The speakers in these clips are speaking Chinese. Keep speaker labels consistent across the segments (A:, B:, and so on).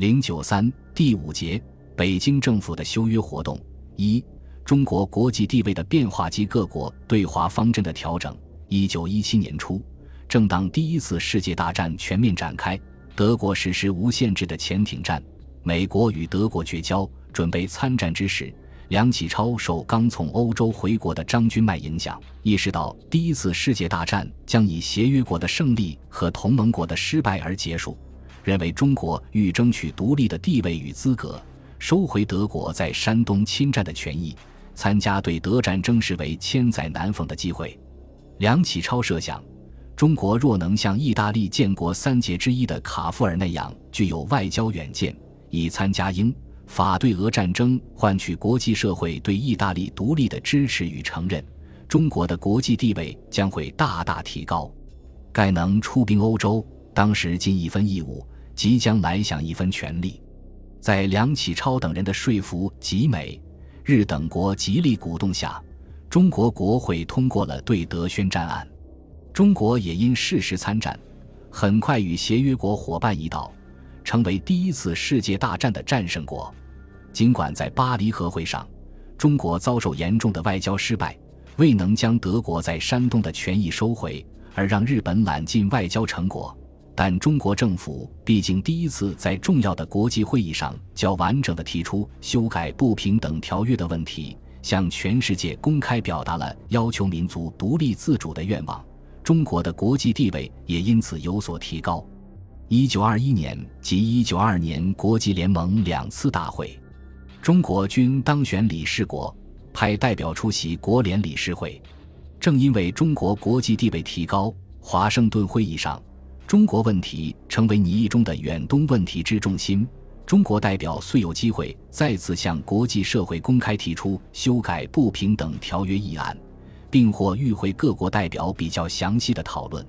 A: 零九三第五节，北京政府的修约活动一，中国国际地位的变化及各国对华方针的调整。一九一七年初，正当第一次世界大战全面展开，德国实施无限制的潜艇战，美国与德国绝交，准备参战之时。梁启超受刚从欧洲回国的张君迈影响，意识到第一次世界大战将以协约国的胜利和同盟国的失败而结束，认为中国欲争取独立的地位与资格，收回德国在山东侵占的权益，参加对德战争视为千载难逢的机会。梁启超设想，中国若能像意大利建国三杰之一的卡夫尔那样具有外交远见，以参加英。法对俄战争换取国际社会对意大利独立的支持与承认，中国的国际地位将会大大提高。盖能出兵欧洲，当时尽一分义务，即将来享一分权利。在梁启超等人的说服及美、日等国极力鼓动下，中国国会通过了对德宣战案。中国也因适时参战，很快与协约国伙伴一道，成为第一次世界大战的战胜国。尽管在巴黎和会上，中国遭受严重的外交失败，未能将德国在山东的权益收回，而让日本揽尽外交成果，但中国政府毕竟第一次在重要的国际会议上较完整的提出修改不平等条约的问题，向全世界公开表达了要求民族独立自主的愿望，中国的国际地位也因此有所提高。一九二一年及一九二二年国际联盟两次大会。中国均当选理事国，派代表出席国联理事会。正因为中国国际地位提高，华盛顿会议上，中国问题成为拟议中的远东问题之重心。中国代表遂有机会再次向国际社会公开提出修改不平等条约议案，并获与会各国代表比较详细的讨论。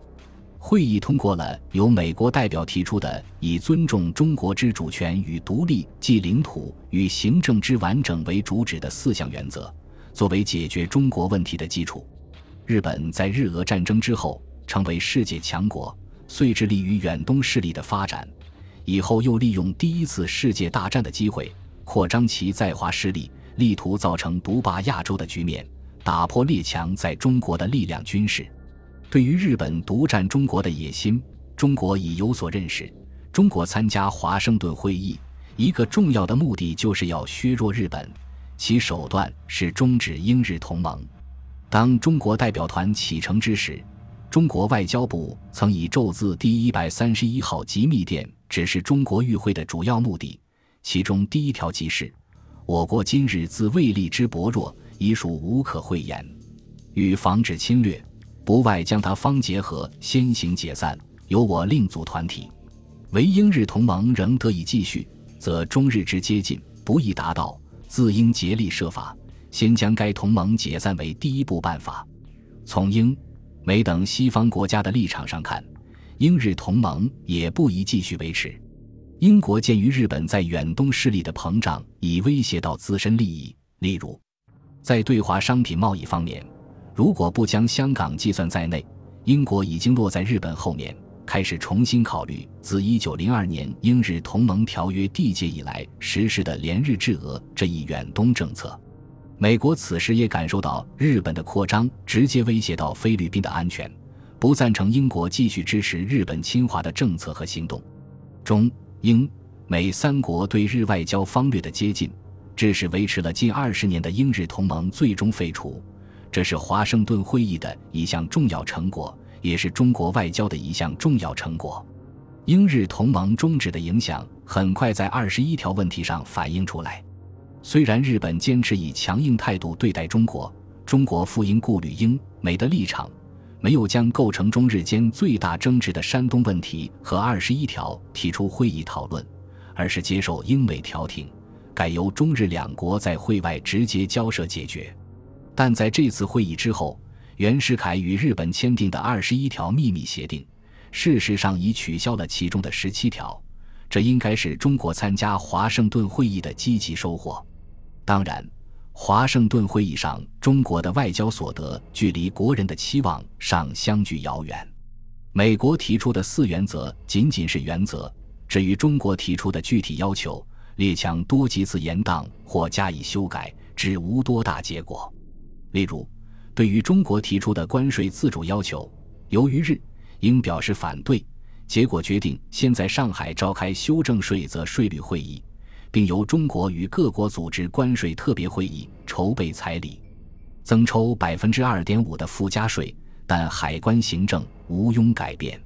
A: 会议通过了由美国代表提出的以尊重中国之主权与独立即领土与行政之完整为主旨的四项原则，作为解决中国问题的基础。日本在日俄战争之后成为世界强国，遂致力于远东势力的发展。以后又利用第一次世界大战的机会，扩张其在华势力，力图造成独霸亚洲的局面，打破列强在中国的力量军事。对于日本独占中国的野心，中国已有所认识。中国参加华盛顿会议，一个重要的目的就是要削弱日本，其手段是终止英日同盟。当中国代表团启程之时，中国外交部曾以奏字第一百三十一号机密电指示中国与会的主要目的，其中第一条即是：我国今日自卫力之薄弱，已属无可讳言，欲防止侵略。不外将他方结合先行解散，由我另组团体。唯英日同盟仍得以继续，则中日之接近不易达到，自应竭力设法，先将该同盟解散为第一步办法。从英美等西方国家的立场上看，英日同盟也不宜继续维持。英国鉴于日本在远东势力的膨胀已威胁到自身利益，例如在对华商品贸易方面。如果不将香港计算在内，英国已经落在日本后面，开始重新考虑自一九零二年英日同盟条约缔结以来实施的联日制俄这一远东政策。美国此时也感受到日本的扩张直接威胁到菲律宾的安全，不赞成英国继续支持日本侵华的政策和行动。中英美三国对日外交方略的接近，致使维持了近二十年的英日同盟最终废除。这是华盛顿会议的一项重要成果，也是中国外交的一项重要成果。英日同盟终止的影响很快在二十一条问题上反映出来。虽然日本坚持以强硬态度对待中国，中国复应顾虑英美的立场，没有将构成中日间最大争执的山东问题和二十一条提出会议讨论，而是接受英美调停，改由中日两国在会外直接交涉解决。但在这次会议之后，袁世凯与日本签订的二十一条秘密协定，事实上已取消了其中的十七条。这应该是中国参加华盛顿会议的积极收获。当然，华盛顿会议上中国的外交所得，距离国人的期望尚相距遥远。美国提出的四原则仅仅是原则，至于中国提出的具体要求，列强多几次延宕或加以修改，只无多大结果。例如，对于中国提出的关税自主要求，由于日英表示反对，结果决定先在上海召开修正税则税率会议，并由中国与各国组织关税特别会议，筹备彩礼，增抽百分之二点五的附加税，但海关行政无庸改变。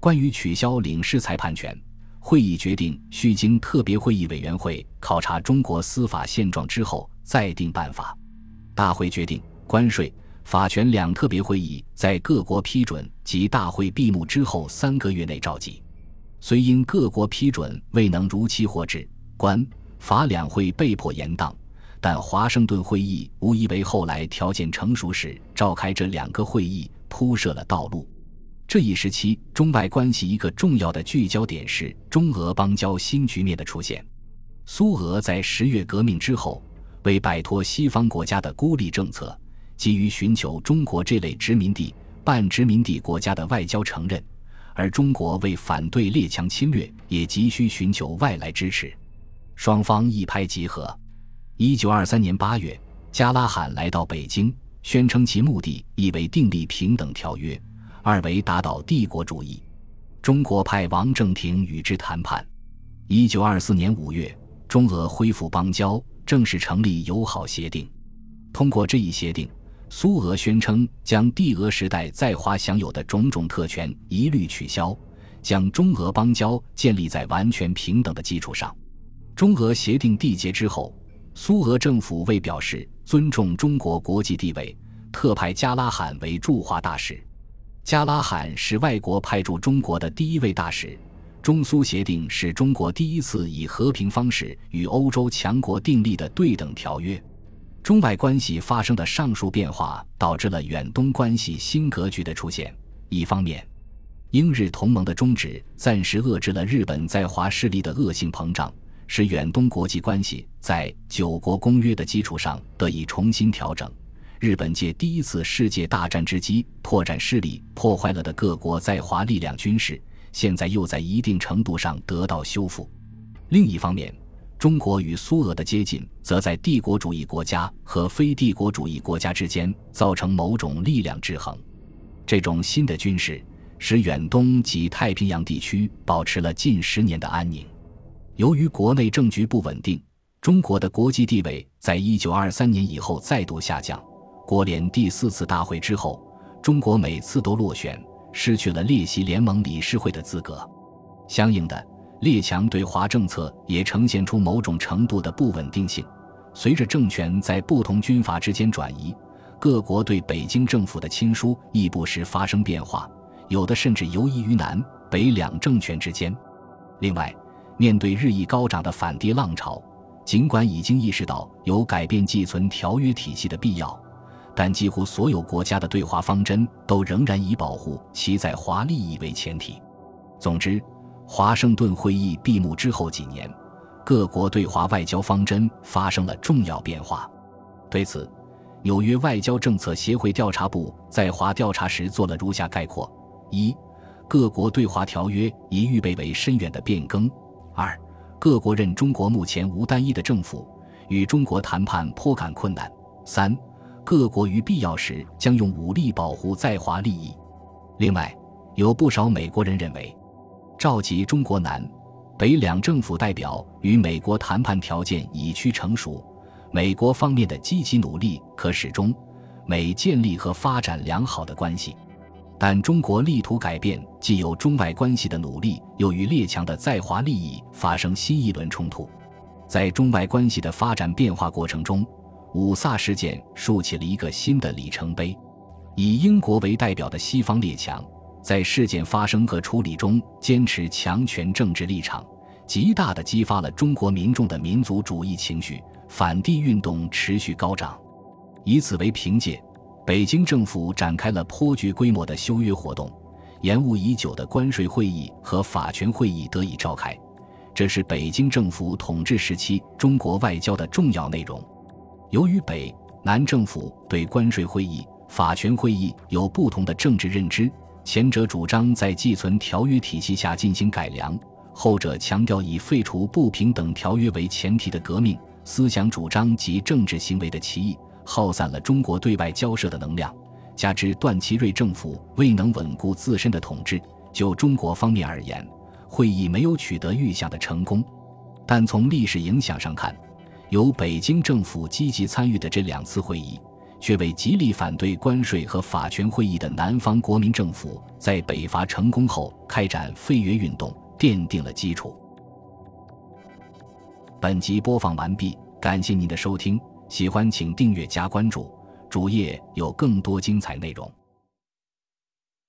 A: 关于取消领事裁判权，会议决定需经特别会议委员会考察中国司法现状之后再定办法。大会决定，关税、法权两特别会议在各国批准及大会闭幕之后三个月内召集。虽因各国批准未能如期获致，官、法两会被迫延宕，但华盛顿会议无疑为后来条件成熟时召开这两个会议铺设了道路。这一时期中外关系一个重要的聚焦点是中俄邦交新局面的出现。苏俄在十月革命之后。为摆脱西方国家的孤立政策，急于寻求中国这类殖民地、半殖民地国家的外交承认，而中国为反对列强侵略，也急需寻求外来支持。双方一拍即合。一九二三年八月，加拉罕来到北京，宣称其目的一为订立平等条约，二为打倒帝国主义。中国派王正廷与之谈判。一九二四年五月，中俄恢复邦交。正式成立友好协定。通过这一协定，苏俄宣称将帝俄时代在华享有的种种特权一律取消，将中俄邦交建立在完全平等的基础上。中俄协定缔结之后，苏俄政府为表示尊重中国国际地位，特派加拉罕为驻华大使。加拉罕是外国派驻中国的第一位大使。中苏协定是中国第一次以和平方式与欧洲强国订立的对等条约。中外关系发生的上述变化，导致了远东关系新格局的出现。一方面，英日同盟的终止暂时遏制了日本在华势力的恶性膨胀，使远东国际关系在九国公约的基础上得以重新调整。日本借第一次世界大战之机拓展势力，破坏了的各国在华力量军事。现在又在一定程度上得到修复。另一方面，中国与苏俄的接近，则在帝国主义国家和非帝国主义国家之间造成某种力量制衡。这种新的军事使远东及太平洋地区保持了近十年的安宁。由于国内政局不稳定，中国的国际地位在一九二三年以后再度下降。国联第四次大会之后，中国每次都落选。失去了列席联盟理事会的资格，相应的，列强对华政策也呈现出某种程度的不稳定性。随着政权在不同军阀之间转移，各国对北京政府的亲疏亦不时发生变化，有的甚至游移于南北两政权之间。另外，面对日益高涨的反帝浪潮，尽管已经意识到有改变寄存条约体系的必要。但几乎所有国家的对华方针都仍然以保护其在华利益为前提。总之，华盛顿会议闭幕之后几年，各国对华外交方针发生了重要变化。对此，纽约外交政策协会调查部在华调查时做了如下概括：一、各国对华条约已预备为深远的变更；二、各国认中国目前无单一的政府，与中国谈判颇感困难；三。各国于必要时将用武力保护在华利益。另外，有不少美国人认为，召集中国南北两政府代表与美国谈判条件已趋成熟，美国方面的积极努力可使中美建立和发展良好的关系。但中国力图改变既有中外关系的努力，又与列强的在华利益发生新一轮冲突。在中外关系的发展变化过程中。五卅事件竖起了一个新的里程碑，以英国为代表的西方列强在事件发生和处理中坚持强权政治立场，极大地激发了中国民众的民族主义情绪，反帝运动持续高涨。以此为凭借，北京政府展开了颇具规模的修约活动，延误已久的关税会议和法权会议得以召开，这是北京政府统治时期中国外交的重要内容。由于北南政府对关税会议、法权会议有不同的政治认知，前者主张在寄存条约体系下进行改良，后者强调以废除不平等条约为前提的革命思想主张及政治行为的歧义，耗散了中国对外交涉的能量。加之段祺瑞政府未能稳固自身的统治，就中国方面而言，会议没有取得预想的成功。但从历史影响上看，由北京政府积极参与的这两次会议，却为极力反对关税和法权会议的南方国民政府在北伐成功后开展废约运动奠定了基础。本集播放完毕，感谢您的收听，喜欢请订阅加关注。主页有更多精彩内容。